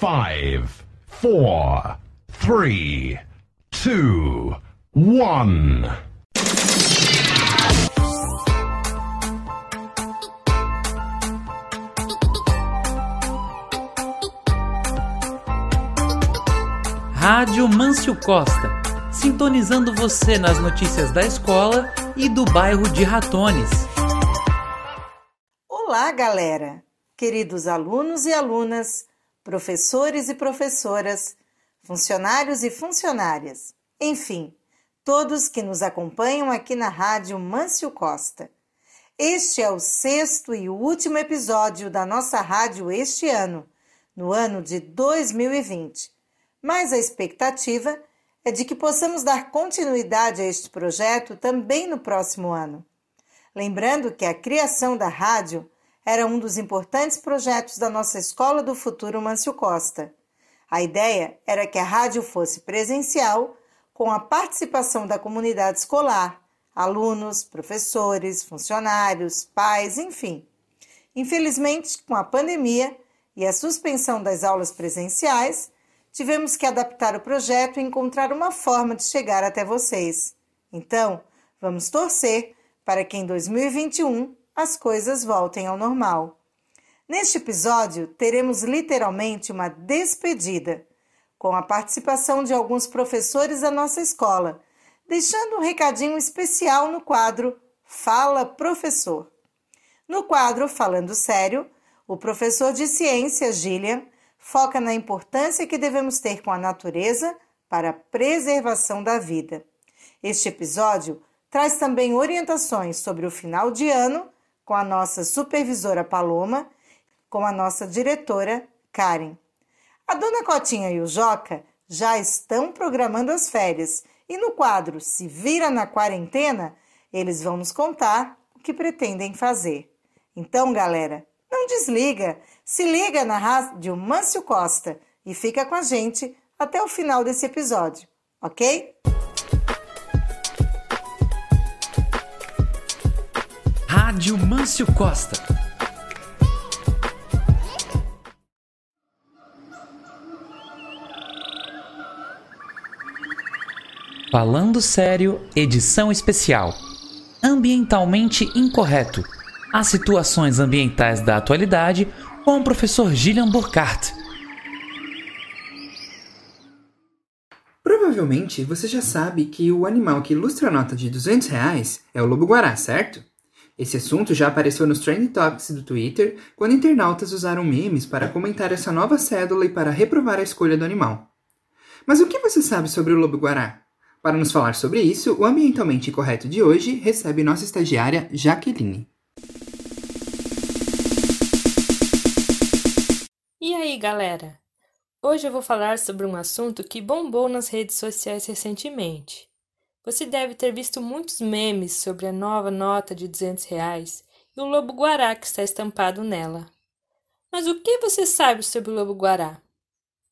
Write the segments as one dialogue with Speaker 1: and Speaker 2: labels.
Speaker 1: Five, four, three, two, one.
Speaker 2: Rádio Mâncio Costa, sintonizando você nas notícias da escola e do bairro de Ratones.
Speaker 3: Olá, galera! Queridos alunos e alunas, professores e professoras, funcionários e funcionárias, enfim, todos que nos acompanham aqui na Rádio Mâncio Costa. Este é o sexto e último episódio da nossa rádio este ano, no ano de 2020 mas a expectativa é de que possamos dar continuidade a este projeto também no próximo ano. Lembrando que a criação da rádio era um dos importantes projetos da nossa Escola do Futuro Mâncio Costa. A ideia era que a rádio fosse presencial, com a participação da comunidade escolar, alunos, professores, funcionários, pais, enfim. Infelizmente, com a pandemia e a suspensão das aulas presenciais, tivemos que adaptar o projeto e encontrar uma forma de chegar até vocês. Então, vamos torcer para que em 2021 as coisas voltem ao normal. Neste episódio, teremos literalmente uma despedida, com a participação de alguns professores da nossa escola, deixando um recadinho especial no quadro Fala Professor. No quadro Falando Sério, o professor de ciência, Gillian, foca na importância que devemos ter com a natureza para a preservação da vida. Este episódio traz também orientações sobre o final de ano com a nossa supervisora Paloma, com a nossa diretora Karen. A dona Cotinha e o Joca já estão programando as férias e no quadro Se Vira na Quarentena, eles vão nos contar o que pretendem fazer. Então, galera, não desliga, se liga na rádio Mâncio Costa e fica com a gente até o final desse episódio, ok?
Speaker 2: Rádio Mâncio Costa. Falando Sério, edição especial. Ambientalmente incorreto as situações ambientais da atualidade com o professor Gillian Burkhardt.
Speaker 4: Provavelmente você já sabe que o animal que ilustra a nota de 200 reais é o lobo-guará, certo? Esse assunto já apareceu nos Trend Topics do Twitter quando internautas usaram memes para comentar essa nova cédula e para reprovar a escolha do animal. Mas o que você sabe sobre o lobo-guará? Para nos falar sobre isso, o Ambientalmente Correto de hoje recebe nossa estagiária Jaqueline.
Speaker 5: aí, galera! Hoje eu vou falar sobre um assunto que bombou nas redes sociais recentemente. Você deve ter visto muitos memes sobre a nova nota de 200 reais e o lobo-guará que está estampado nela. Mas o que você sabe sobre o lobo-guará?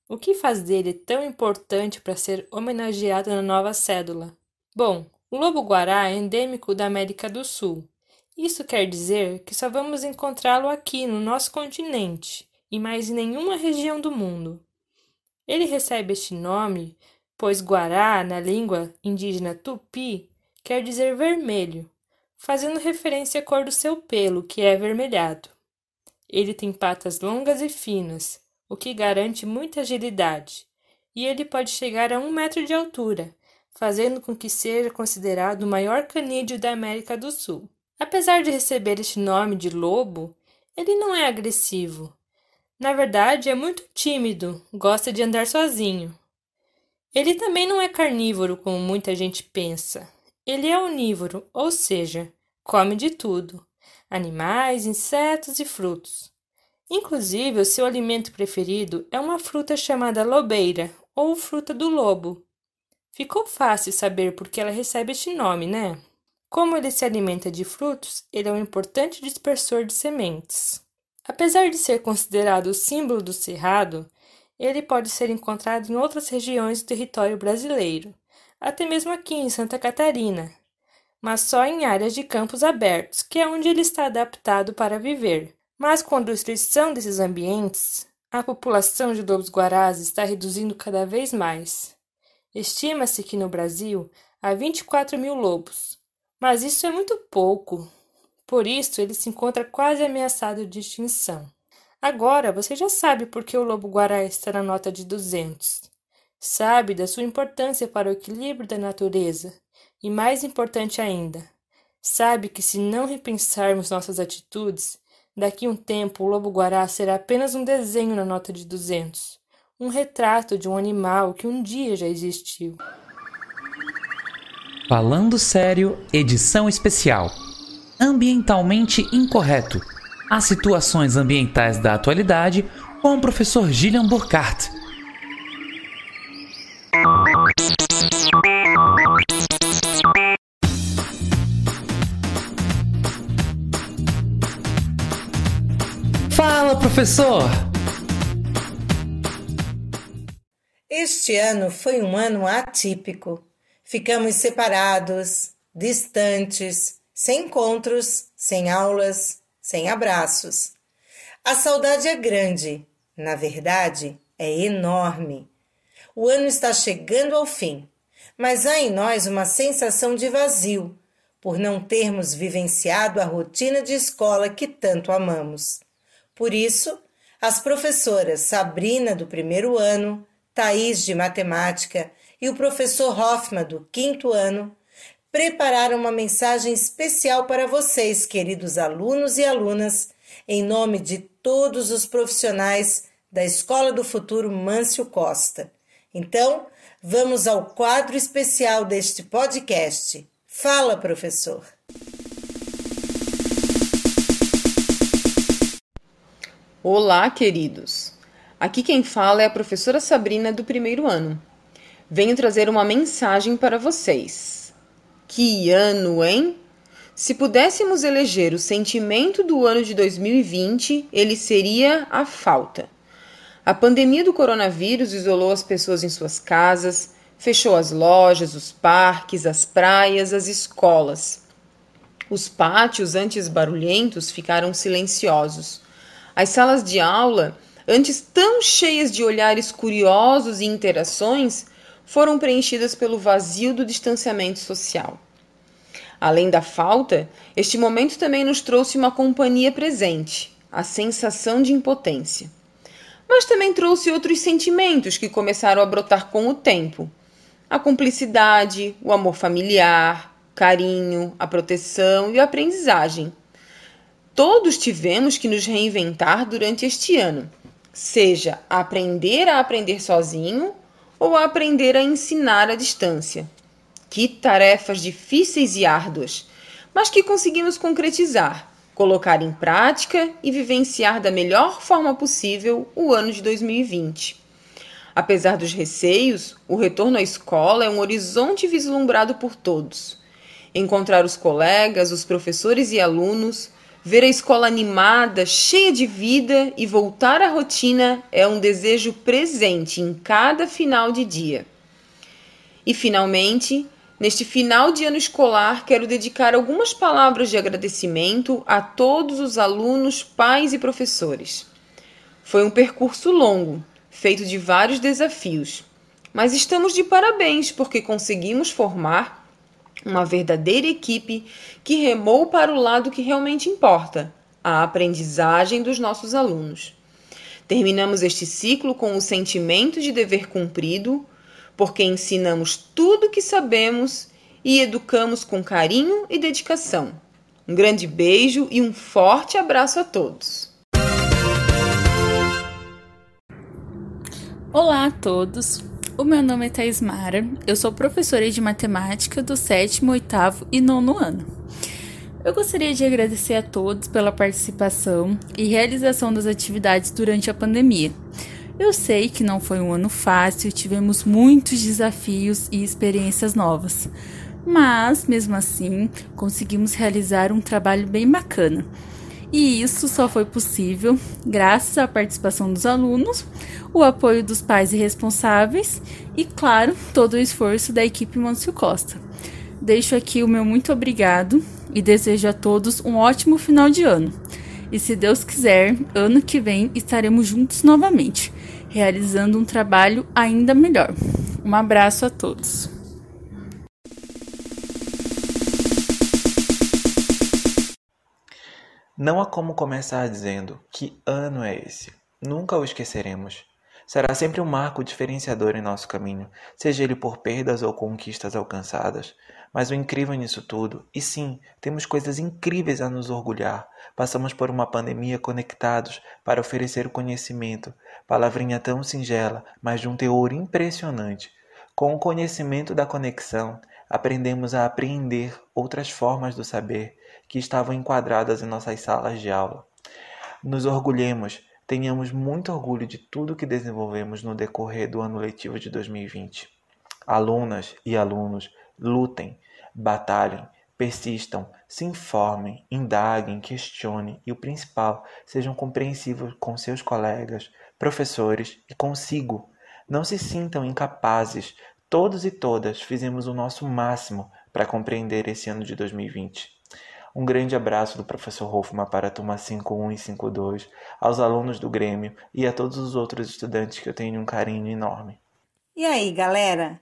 Speaker 5: O que faz dele tão importante para ser homenageado na nova cédula? Bom, o lobo-guará é endêmico da América do Sul. Isso quer dizer que só vamos encontrá-lo aqui no nosso continente e mais em nenhuma região do mundo. Ele recebe este nome pois Guará, na língua indígena tupi, quer dizer vermelho, fazendo referência à cor do seu pelo, que é avermelhado. Ele tem patas longas e finas, o que garante muita agilidade, e ele pode chegar a um metro de altura, fazendo com que seja considerado o maior canídeo da América do Sul. Apesar de receber este nome de lobo, ele não é agressivo, na verdade, é muito tímido, gosta de andar sozinho. Ele também não é carnívoro como muita gente pensa. Ele é onívoro, ou seja, come de tudo: animais, insetos e frutos. Inclusive, o seu alimento preferido é uma fruta chamada lobeira ou fruta do lobo. Ficou fácil saber por que ela recebe este nome, né? Como ele se alimenta de frutos, ele é um importante dispersor de sementes. Apesar de ser considerado o símbolo do cerrado, ele pode ser encontrado em outras regiões do território brasileiro, até mesmo aqui em Santa Catarina, mas só em áreas de campos abertos, que é onde ele está adaptado para viver. Mas com a destruição desses ambientes, A população de lobos-guarás está reduzindo cada vez mais. Estima-se que no Brasil há 24 mil lobos, mas isso é muito pouco. Por isso, ele se encontra quase ameaçado de extinção. Agora você já sabe por que o lobo-guará está na nota de 200. Sabe da sua importância para o equilíbrio da natureza. E mais importante ainda, sabe que se não repensarmos nossas atitudes, daqui um tempo o lobo-guará será apenas um desenho na nota de 200, um retrato de um animal que um dia já existiu.
Speaker 2: Falando Sério, edição especial. Ambientalmente incorreto. As situações ambientais da atualidade com o professor Gillian Burkhardt. Fala, professor!
Speaker 3: Este ano foi um ano atípico. Ficamos separados, distantes, sem encontros, sem aulas, sem abraços. A saudade é grande, na verdade, é enorme. O ano está chegando ao fim, mas há em nós uma sensação de vazio por não termos vivenciado a rotina de escola que tanto amamos. Por isso, as professoras Sabrina, do primeiro ano, Thaís, de matemática, e o professor Hoffman, do quinto ano, prepararam uma mensagem especial para vocês, queridos alunos e alunas, em nome de todos os profissionais da Escola do Futuro Mâncio Costa. Então, vamos ao quadro especial deste podcast. Fala, professor!
Speaker 6: Olá, queridos! Aqui quem fala é a professora Sabrina do primeiro ano venho trazer uma mensagem para vocês. Que ano, hein? Se pudéssemos eleger o sentimento do ano de 2020, ele seria a falta. A pandemia do coronavírus isolou as pessoas em suas casas, fechou as lojas, os parques, as praias, as escolas. Os pátios, antes barulhentos, ficaram silenciosos. As salas de aula, antes tão cheias de olhares curiosos e interações, foram preenchidas pelo vazio do distanciamento social. Além da falta, este momento também nos trouxe uma companhia presente, a sensação de impotência. Mas também trouxe outros sentimentos que começaram a brotar com o tempo: a cumplicidade, o amor familiar, carinho, a proteção e a aprendizagem. Todos tivemos que nos reinventar durante este ano, seja aprender a aprender sozinho ou a aprender a ensinar à distância. Que tarefas difíceis e árduas, mas que conseguimos concretizar, colocar em prática e vivenciar da melhor forma possível o ano de 2020. Apesar dos receios, o retorno à escola é um horizonte vislumbrado por todos. Encontrar os colegas, os professores e alunos, Ver a escola animada, cheia de vida e voltar à rotina é um desejo presente em cada final de dia. E finalmente, neste final de ano escolar, quero dedicar algumas palavras de agradecimento a todos os alunos, pais e professores. Foi um percurso longo, feito de vários desafios, mas estamos de parabéns porque conseguimos formar uma verdadeira equipe que remou para o lado que realmente importa, a aprendizagem dos nossos alunos. Terminamos este ciclo com o sentimento de dever cumprido, porque ensinamos tudo o que sabemos e educamos com carinho e dedicação. Um grande beijo e um forte abraço a todos.
Speaker 7: Olá a todos. O meu nome é Thais Mara, eu sou professora de matemática do sétimo, oitavo e nono ano. Eu gostaria de agradecer a todos pela participação e realização das atividades durante a pandemia. Eu sei que não foi um ano fácil, tivemos muitos desafios e experiências novas, mas mesmo assim conseguimos realizar um trabalho bem bacana. E isso só foi possível graças à participação dos alunos, o apoio dos pais e responsáveis e, claro, todo o esforço da equipe Mâncio Costa. Deixo aqui o meu muito obrigado e desejo a todos um ótimo final de ano. E se Deus quiser, ano que vem estaremos juntos novamente, realizando um trabalho ainda melhor. Um abraço a todos.
Speaker 8: Não há como começar dizendo que ano é esse. Nunca o esqueceremos. Será sempre um marco diferenciador em nosso caminho, seja ele por perdas ou conquistas alcançadas. Mas o incrível nisso tudo, e sim, temos coisas incríveis a nos orgulhar. Passamos por uma pandemia conectados para oferecer o conhecimento, palavrinha tão singela, mas de um teor impressionante. Com o conhecimento da conexão, aprendemos a apreender outras formas do saber que estavam enquadradas em nossas salas de aula. Nos orgulhemos tenhamos muito orgulho de tudo que desenvolvemos no decorrer do ano letivo de 2020. Alunas e alunos, lutem, batalhem, persistam, se informem, indaguem, questionem e o principal, sejam compreensivos com seus colegas, professores e consigo. Não se sintam incapazes. Todos e todas fizemos o nosso máximo para compreender esse ano de 2020. Um grande abraço do professor Hoffman para a turma 51 e 52, aos alunos do Grêmio e a todos os outros estudantes que eu tenho um carinho enorme.
Speaker 3: E aí, galera?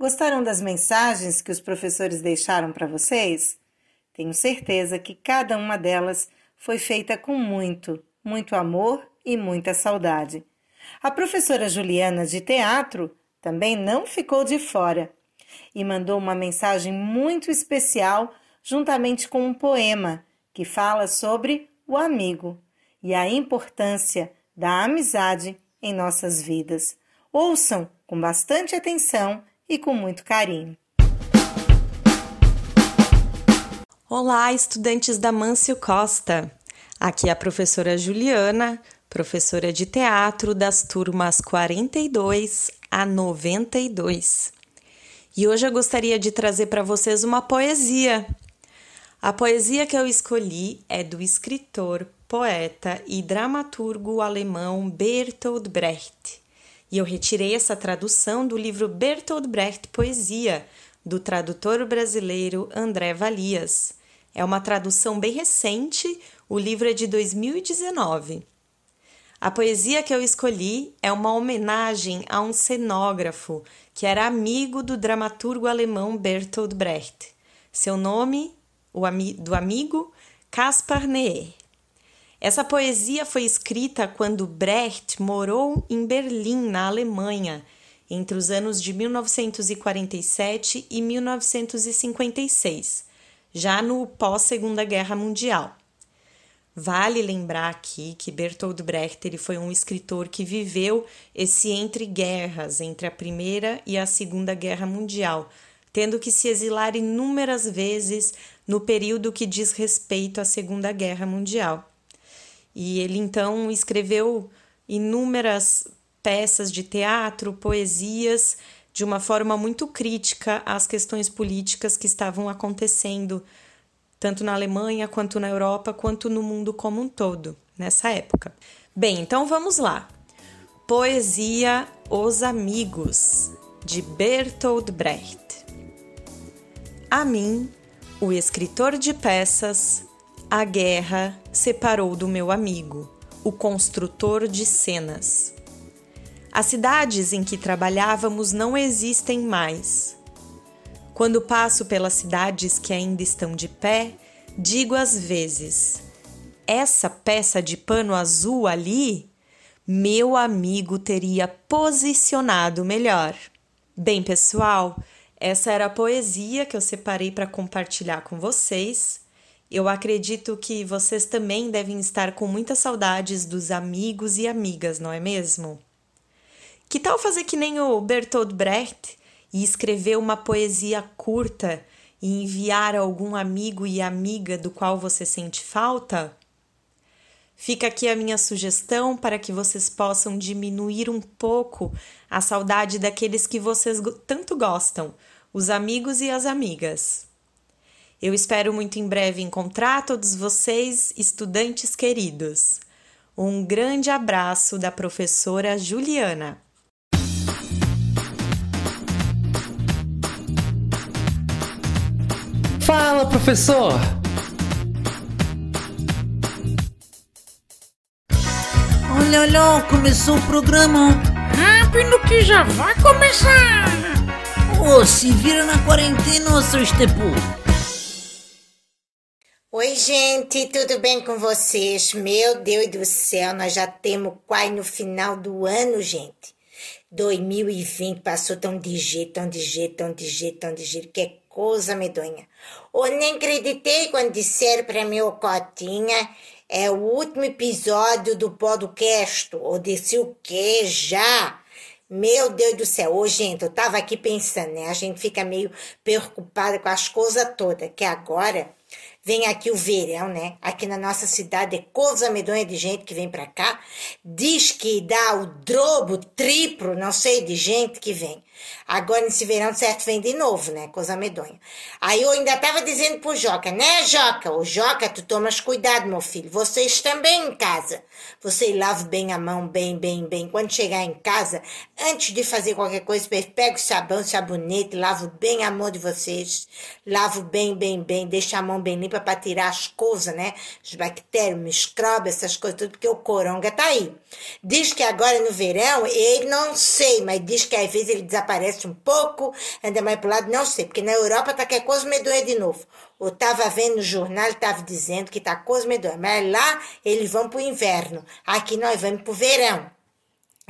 Speaker 3: Gostaram das mensagens que os professores deixaram para vocês? Tenho certeza que cada uma delas foi feita com muito, muito amor e muita saudade. A professora Juliana de teatro também não ficou de fora e mandou uma mensagem muito especial juntamente com um poema que fala sobre o amigo e a importância da amizade em nossas vidas. Ouçam com bastante atenção e com muito carinho.
Speaker 9: Olá, estudantes da Mâncio Costa. Aqui é a professora Juliana, professora de teatro das turmas 42 a 92. E hoje eu gostaria de trazer para vocês uma poesia a poesia que eu escolhi é do escritor, poeta e dramaturgo alemão Bertolt Brecht. E eu retirei essa tradução do livro Bertolt Brecht Poesia, do tradutor brasileiro André Valias. É uma tradução bem recente, o livro é de 2019. A poesia que eu escolhi é uma homenagem a um cenógrafo que era amigo do dramaturgo alemão Bertolt Brecht. Seu nome o ami do amigo Caspar Neer. Essa poesia foi escrita quando Brecht morou em Berlim, na Alemanha, entre os anos de 1947 e 1956, já no pós-Segunda Guerra Mundial. Vale lembrar aqui que Bertolt Brecht ele foi um escritor que viveu esse entre guerras, entre a Primeira e a Segunda Guerra Mundial, tendo que se exilar inúmeras vezes no período que diz respeito à Segunda Guerra Mundial. E ele então escreveu inúmeras peças de teatro, poesias, de uma forma muito crítica às questões políticas que estavam acontecendo, tanto na Alemanha, quanto na Europa, quanto no mundo como um todo, nessa época. Bem, então vamos lá. Poesia Os Amigos, de Bertolt Brecht. A mim, o escritor de peças, a guerra separou do meu amigo, o construtor de cenas. As cidades em que trabalhávamos não existem mais. Quando passo pelas cidades que ainda estão de pé, digo às vezes: essa peça de pano azul ali, meu amigo teria posicionado melhor. Bem, pessoal, essa era a poesia que eu separei para compartilhar com vocês. Eu acredito que vocês também devem estar com muitas saudades dos amigos e amigas, não é mesmo? Que tal fazer que nem o Bertolt Brecht e escrever uma poesia curta e enviar a algum amigo e amiga do qual você sente falta? Fica aqui a minha sugestão para que vocês possam diminuir um pouco a saudade daqueles que vocês tanto gostam, os amigos e as amigas. Eu espero muito em breve encontrar todos vocês, estudantes queridos. Um grande abraço da professora Juliana.
Speaker 2: Fala, professor!
Speaker 10: olha, olha, começou o programa.
Speaker 11: Rápido que já vai começar.
Speaker 10: Ô, oh, se vira na quarentena, ô, seu Estepu.
Speaker 12: Oi, gente, tudo bem com vocês? Meu Deus do céu, nós já temos quase no final do ano, gente. 2020 passou tão de jeito, tão de jeito, tão de jeito, tão de jeito, que coisa medonha. Eu nem acreditei quando disseram para mim, ô Cotinha, é o último episódio do podcast. Eu disse o quê? Já? Meu Deus do céu, ô gente, eu tava aqui pensando, né? A gente fica meio preocupada com as coisas todas, que agora Vem aqui o verão, né? Aqui na nossa cidade é coisa medonha de gente que vem para cá. Diz que dá o drobo, triplo, não sei, de gente que vem. Agora nesse verão, certo, vem de novo, né? Coisa medonha. Aí eu ainda tava dizendo pro Joca, né, Joca? O Joca, tu tomas cuidado, meu filho. Vocês também em casa. Você lava bem a mão, bem, bem, bem. Quando chegar em casa, antes de fazer qualquer coisa, pega o sabão, sabonete, lava bem a mão de vocês. Lavo bem, bem, bem. Deixa a mão bem limpa para tirar as coisas, né? As bactérias, micróbios, essas coisas, tudo, porque o coronga tá aí. Diz que agora no verão, ele não sei, mas diz que às vezes ele desaparece um pouco, anda mais pro lado, não sei, porque na Europa tá que é coisa medonha de novo. Eu tava vendo no jornal, tava dizendo que tá coisa medonha, mas lá eles vão pro inverno, aqui nós vamos pro verão.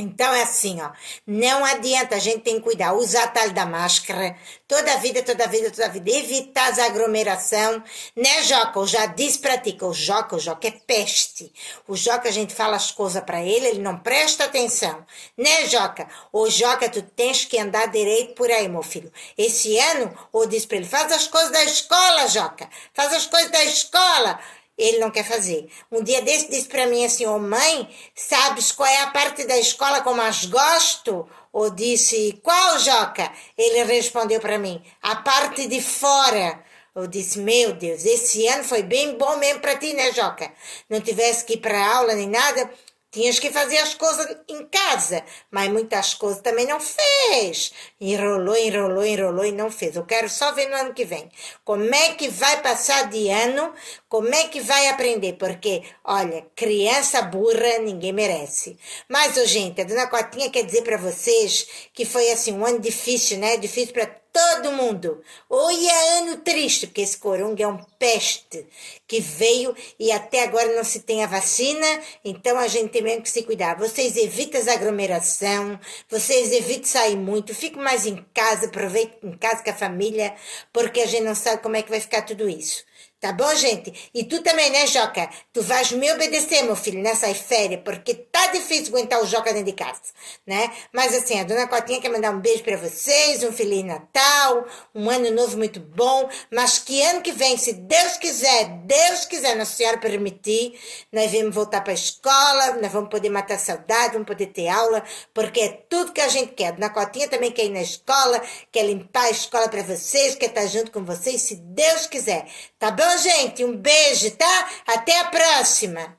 Speaker 12: Então é assim, ó, não adianta, a gente tem que cuidar, usar tal da máscara, toda a vida, toda a vida, toda a vida, evitar as aglomeração, né, Joca? Eu já disse pra ti que o Joca, o Joca é peste. O Joca, a gente fala as coisas para ele, ele não presta atenção, né, Joca? O Joca, tu tens que andar direito por aí, meu filho. Esse ano, eu disse pra ele, faz as coisas da escola, Joca, faz as coisas da escola ele não quer fazer. Um dia desse disse para mim assim, ô oh, mãe, sabes qual é a parte da escola que eu mais gosto? Ou disse, qual, Joca? Ele respondeu para mim, a parte de fora. Eu disse, meu Deus, esse ano foi bem bom mesmo para ti, né, Joca? Não tivesse que ir para aula nem nada, Tinhas que fazer as coisas em casa, mas muitas coisas também não fez. Enrolou, enrolou, enrolou e não fez. Eu quero só ver no ano que vem. Como é que vai passar de ano? Como é que vai aprender? Porque, olha, criança burra ninguém merece. Mas, oh, gente, a dona Cotinha quer dizer para vocês que foi assim um ano difícil, né? Difícil para todo mundo. Oi, é ano triste, porque esse coronga é um peste que veio e até agora não se tem a vacina, então a gente tem mesmo que se cuidar. Vocês evitem a aglomeração, vocês evitem sair muito, fiquem mais em casa, aproveitem em casa com a família, porque a gente não sabe como é que vai ficar tudo isso. Tá bom, gente? E tu também, né, Joca? Tu vais me obedecer, meu filho, nessas férias, porque tá difícil aguentar o Joca dentro de casa, né? Mas assim, a dona Cotinha quer mandar um beijo para vocês, um Feliz Natal, um ano novo muito bom, mas que ano que vem, se Deus quiser, Deus quiser, Nossa Senhora permitir, nós vamos voltar para a escola, nós vamos poder matar saudade, vamos poder ter aula, porque é tudo que a gente quer. A dona Cotinha também quer ir na escola, quer limpar a escola para vocês, quer estar junto com vocês, se Deus quiser. Tá bom? gente, um beijo, tá? Até a próxima.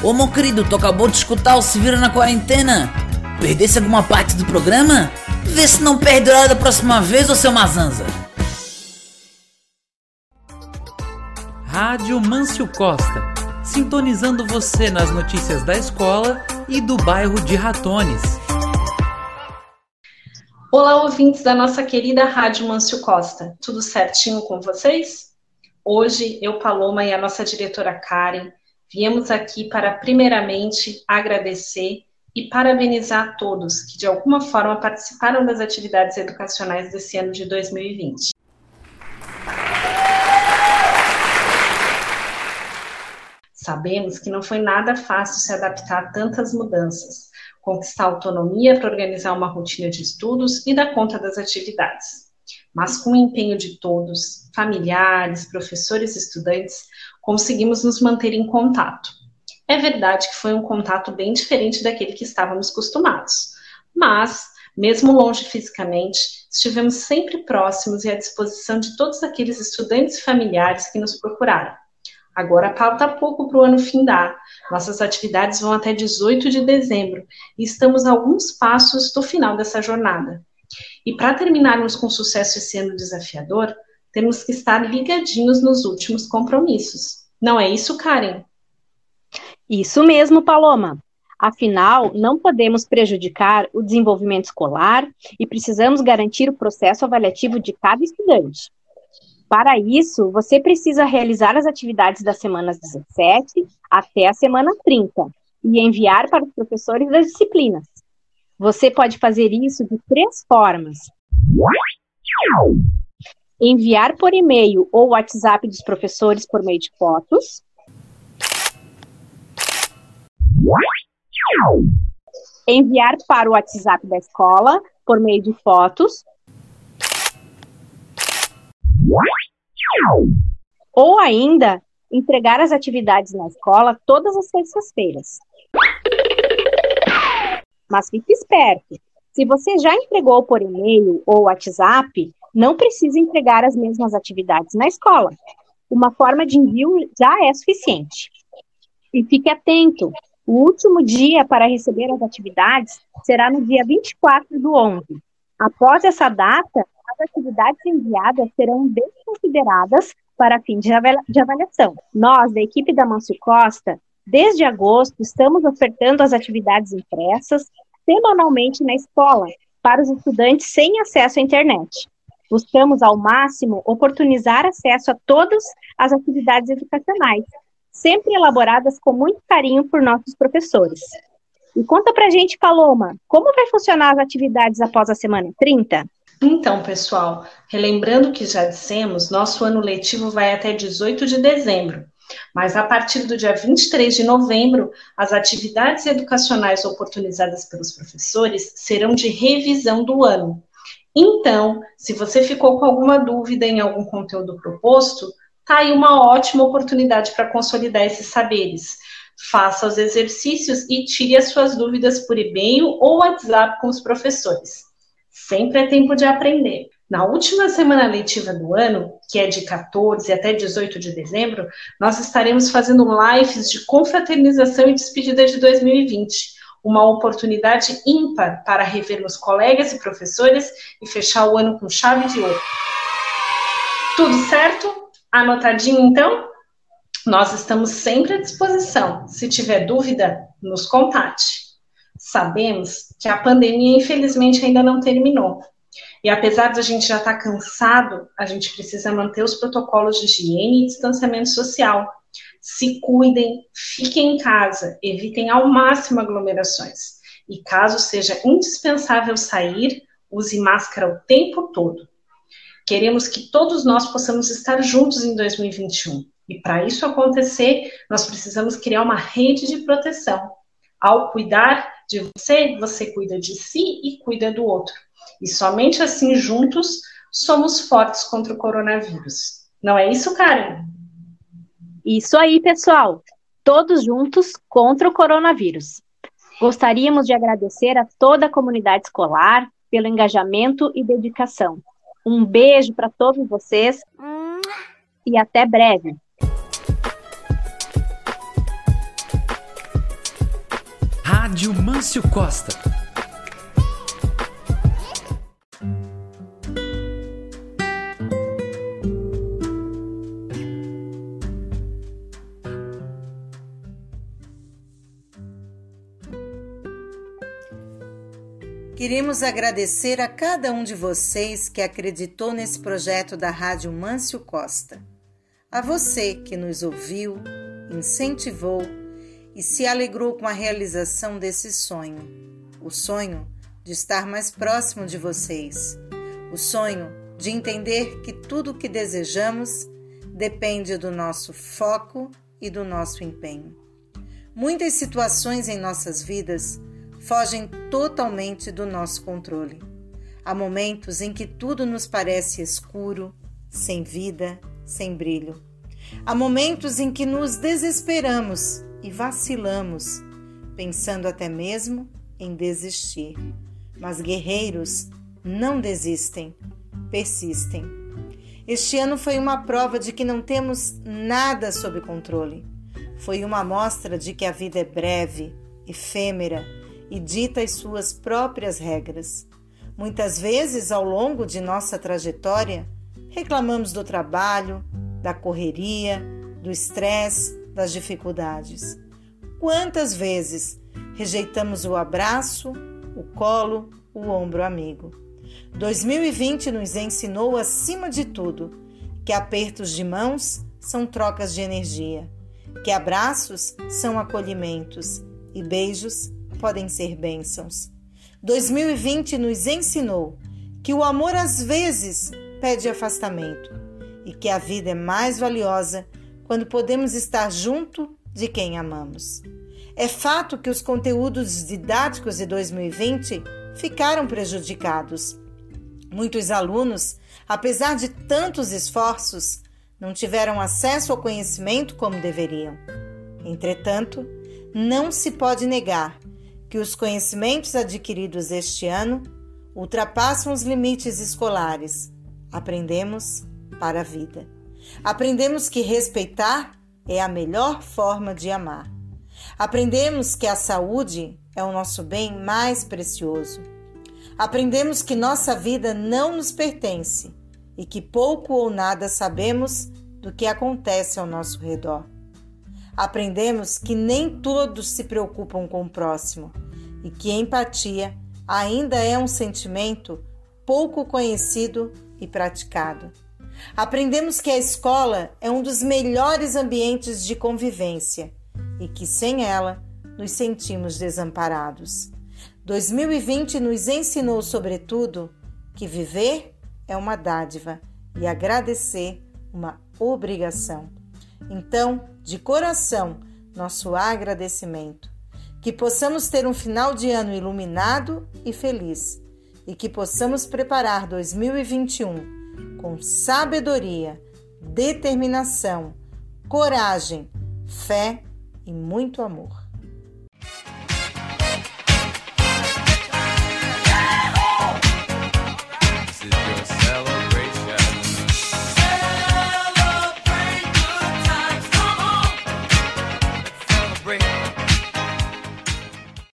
Speaker 10: Ô, meu querido, tu acabou de escutar o Se Vira na Quarentena? Perdesse alguma parte do programa? Vê se não perde hora da próxima vez, ô seu Mazanza.
Speaker 2: Rádio Mâncio Costa, sintonizando você nas notícias da escola e do bairro de Ratones.
Speaker 13: Olá, ouvintes da nossa querida Rádio Mâncio Costa. Tudo certinho com vocês? Hoje, eu, Paloma e a nossa diretora Karen viemos aqui para, primeiramente, agradecer e parabenizar a todos que, de alguma forma, participaram das atividades educacionais desse ano de 2020. Sabemos que não foi nada fácil se adaptar a tantas mudanças conquistar autonomia para organizar uma rotina de estudos e dar conta das atividades. Mas com o empenho de todos, familiares, professores e estudantes, conseguimos nos manter em contato. É verdade que foi um contato bem diferente daquele que estávamos acostumados, mas, mesmo longe fisicamente, estivemos sempre próximos e à disposição de todos aqueles estudantes e familiares que nos procuraram. Agora falta pouco para o ano findar. Nossas atividades vão até 18 de dezembro e estamos a alguns passos do final dessa jornada. E para terminarmos com sucesso esse ano desafiador, temos que estar ligadinhos nos últimos compromissos. Não é isso, Karen?
Speaker 14: Isso mesmo, Paloma. Afinal, não podemos prejudicar o desenvolvimento escolar e precisamos garantir o processo avaliativo de cada estudante. Para isso, você precisa realizar as atividades das semanas 17 até a semana 30 e enviar para os professores das disciplinas. Você pode fazer isso de três formas: enviar por e-mail ou WhatsApp dos professores por meio de fotos, enviar para o WhatsApp da escola por meio de fotos, ou ainda entregar as atividades na escola todas as terças-feiras. Mas fique esperto. Se você já entregou por e-mail ou WhatsApp, não precisa entregar as mesmas atividades na escola. Uma forma de envio já é suficiente. E fique atento, o último dia para receber as atividades será no dia 24 do 11. Após essa data, as atividades enviadas serão desconsideradas para fim de avaliação. Nós, da equipe da Mâncio Costa, desde agosto, estamos ofertando as atividades impressas semanalmente na escola para os estudantes sem acesso à internet. Buscamos ao máximo oportunizar acesso a todas as atividades educacionais, sempre elaboradas com muito carinho por nossos professores. E conta pra gente, Paloma, como vai funcionar as atividades após a semana 30?
Speaker 13: Então, pessoal, relembrando que já dissemos, nosso ano letivo vai até 18 de dezembro. Mas a partir do dia 23 de novembro, as atividades educacionais oportunizadas pelos professores serão de revisão do ano. Então, se você ficou com alguma dúvida em algum conteúdo proposto, tá aí uma ótima oportunidade para consolidar esses saberes. Faça os exercícios e tire as suas dúvidas por e-mail ou WhatsApp com os professores. Sempre é tempo de aprender. Na última semana letiva do ano, que é de 14 até 18 de dezembro, nós estaremos fazendo lives de confraternização e despedida de 2020. Uma oportunidade ímpar para revermos colegas e professores e fechar o ano com chave de ouro. Tudo certo? Anotadinho então? Nós estamos sempre à disposição. Se tiver dúvida, nos contate. Sabemos que a pandemia, infelizmente, ainda não terminou. E apesar de a gente já estar tá cansado, a gente precisa manter os protocolos de higiene e distanciamento social. Se cuidem, fiquem em casa, evitem ao máximo aglomerações. E caso seja indispensável sair, use máscara o tempo todo. Queremos que todos nós possamos estar juntos em 2021. E para isso acontecer, nós precisamos criar uma rede de proteção. Ao cuidar de você, você cuida de si e cuida do outro. E somente assim juntos somos fortes contra o coronavírus. Não é isso, Karen?
Speaker 14: Isso aí, pessoal. Todos juntos contra o coronavírus. Gostaríamos de agradecer a toda a comunidade escolar pelo engajamento e dedicação. Um beijo para todos vocês e até breve.
Speaker 2: Rádio Mâncio Costa.
Speaker 3: Queremos agradecer a cada um de vocês que acreditou nesse projeto da Rádio Mâncio Costa. A você que nos ouviu, incentivou e se alegrou com a realização desse sonho. O sonho de estar mais próximo de vocês. O sonho de entender que tudo o que desejamos depende do nosso foco e do nosso empenho. Muitas situações em nossas vidas fogem totalmente do nosso controle. Há momentos em que tudo nos parece escuro, sem vida, sem brilho. Há momentos em que nos desesperamos e vacilamos, pensando até mesmo em desistir. Mas guerreiros não desistem, persistem. Este ano foi uma prova de que não temos nada sob controle. Foi uma amostra de que a vida é breve, efêmera e dita as suas próprias regras. Muitas vezes, ao longo de nossa trajetória, reclamamos do trabalho, da correria, do estresse, das dificuldades. quantas vezes rejeitamos o abraço, o colo, o ombro amigo. 2020 nos ensinou, acima de tudo, que apertos de mãos são trocas de energia, que abraços são acolhimentos e beijos podem ser bênçãos. 2020 nos ensinou que o amor às vezes pede afastamento e que a vida é mais valiosa quando podemos estar junto de quem amamos. É fato que os conteúdos didáticos de 2020 ficaram prejudicados. Muitos alunos, apesar de tantos esforços, não tiveram acesso ao conhecimento como deveriam. Entretanto, não se pode negar que os conhecimentos adquiridos este ano ultrapassam os limites escolares. Aprendemos para a vida. Aprendemos que respeitar é a melhor forma de amar. Aprendemos que a saúde é o nosso bem mais precioso. Aprendemos que nossa vida não nos pertence e que pouco ou nada sabemos do que acontece ao nosso redor. Aprendemos que nem todos se preocupam com o próximo e que empatia ainda é um sentimento pouco conhecido e praticado. Aprendemos que a escola é um dos melhores ambientes de convivência e que sem ela nos sentimos desamparados. 2020 nos ensinou, sobretudo, que viver é uma dádiva e agradecer uma obrigação. Então, de coração, nosso agradecimento. Que possamos ter um final de ano iluminado e feliz e que possamos preparar 2021 com sabedoria, determinação, coragem, fé e muito amor.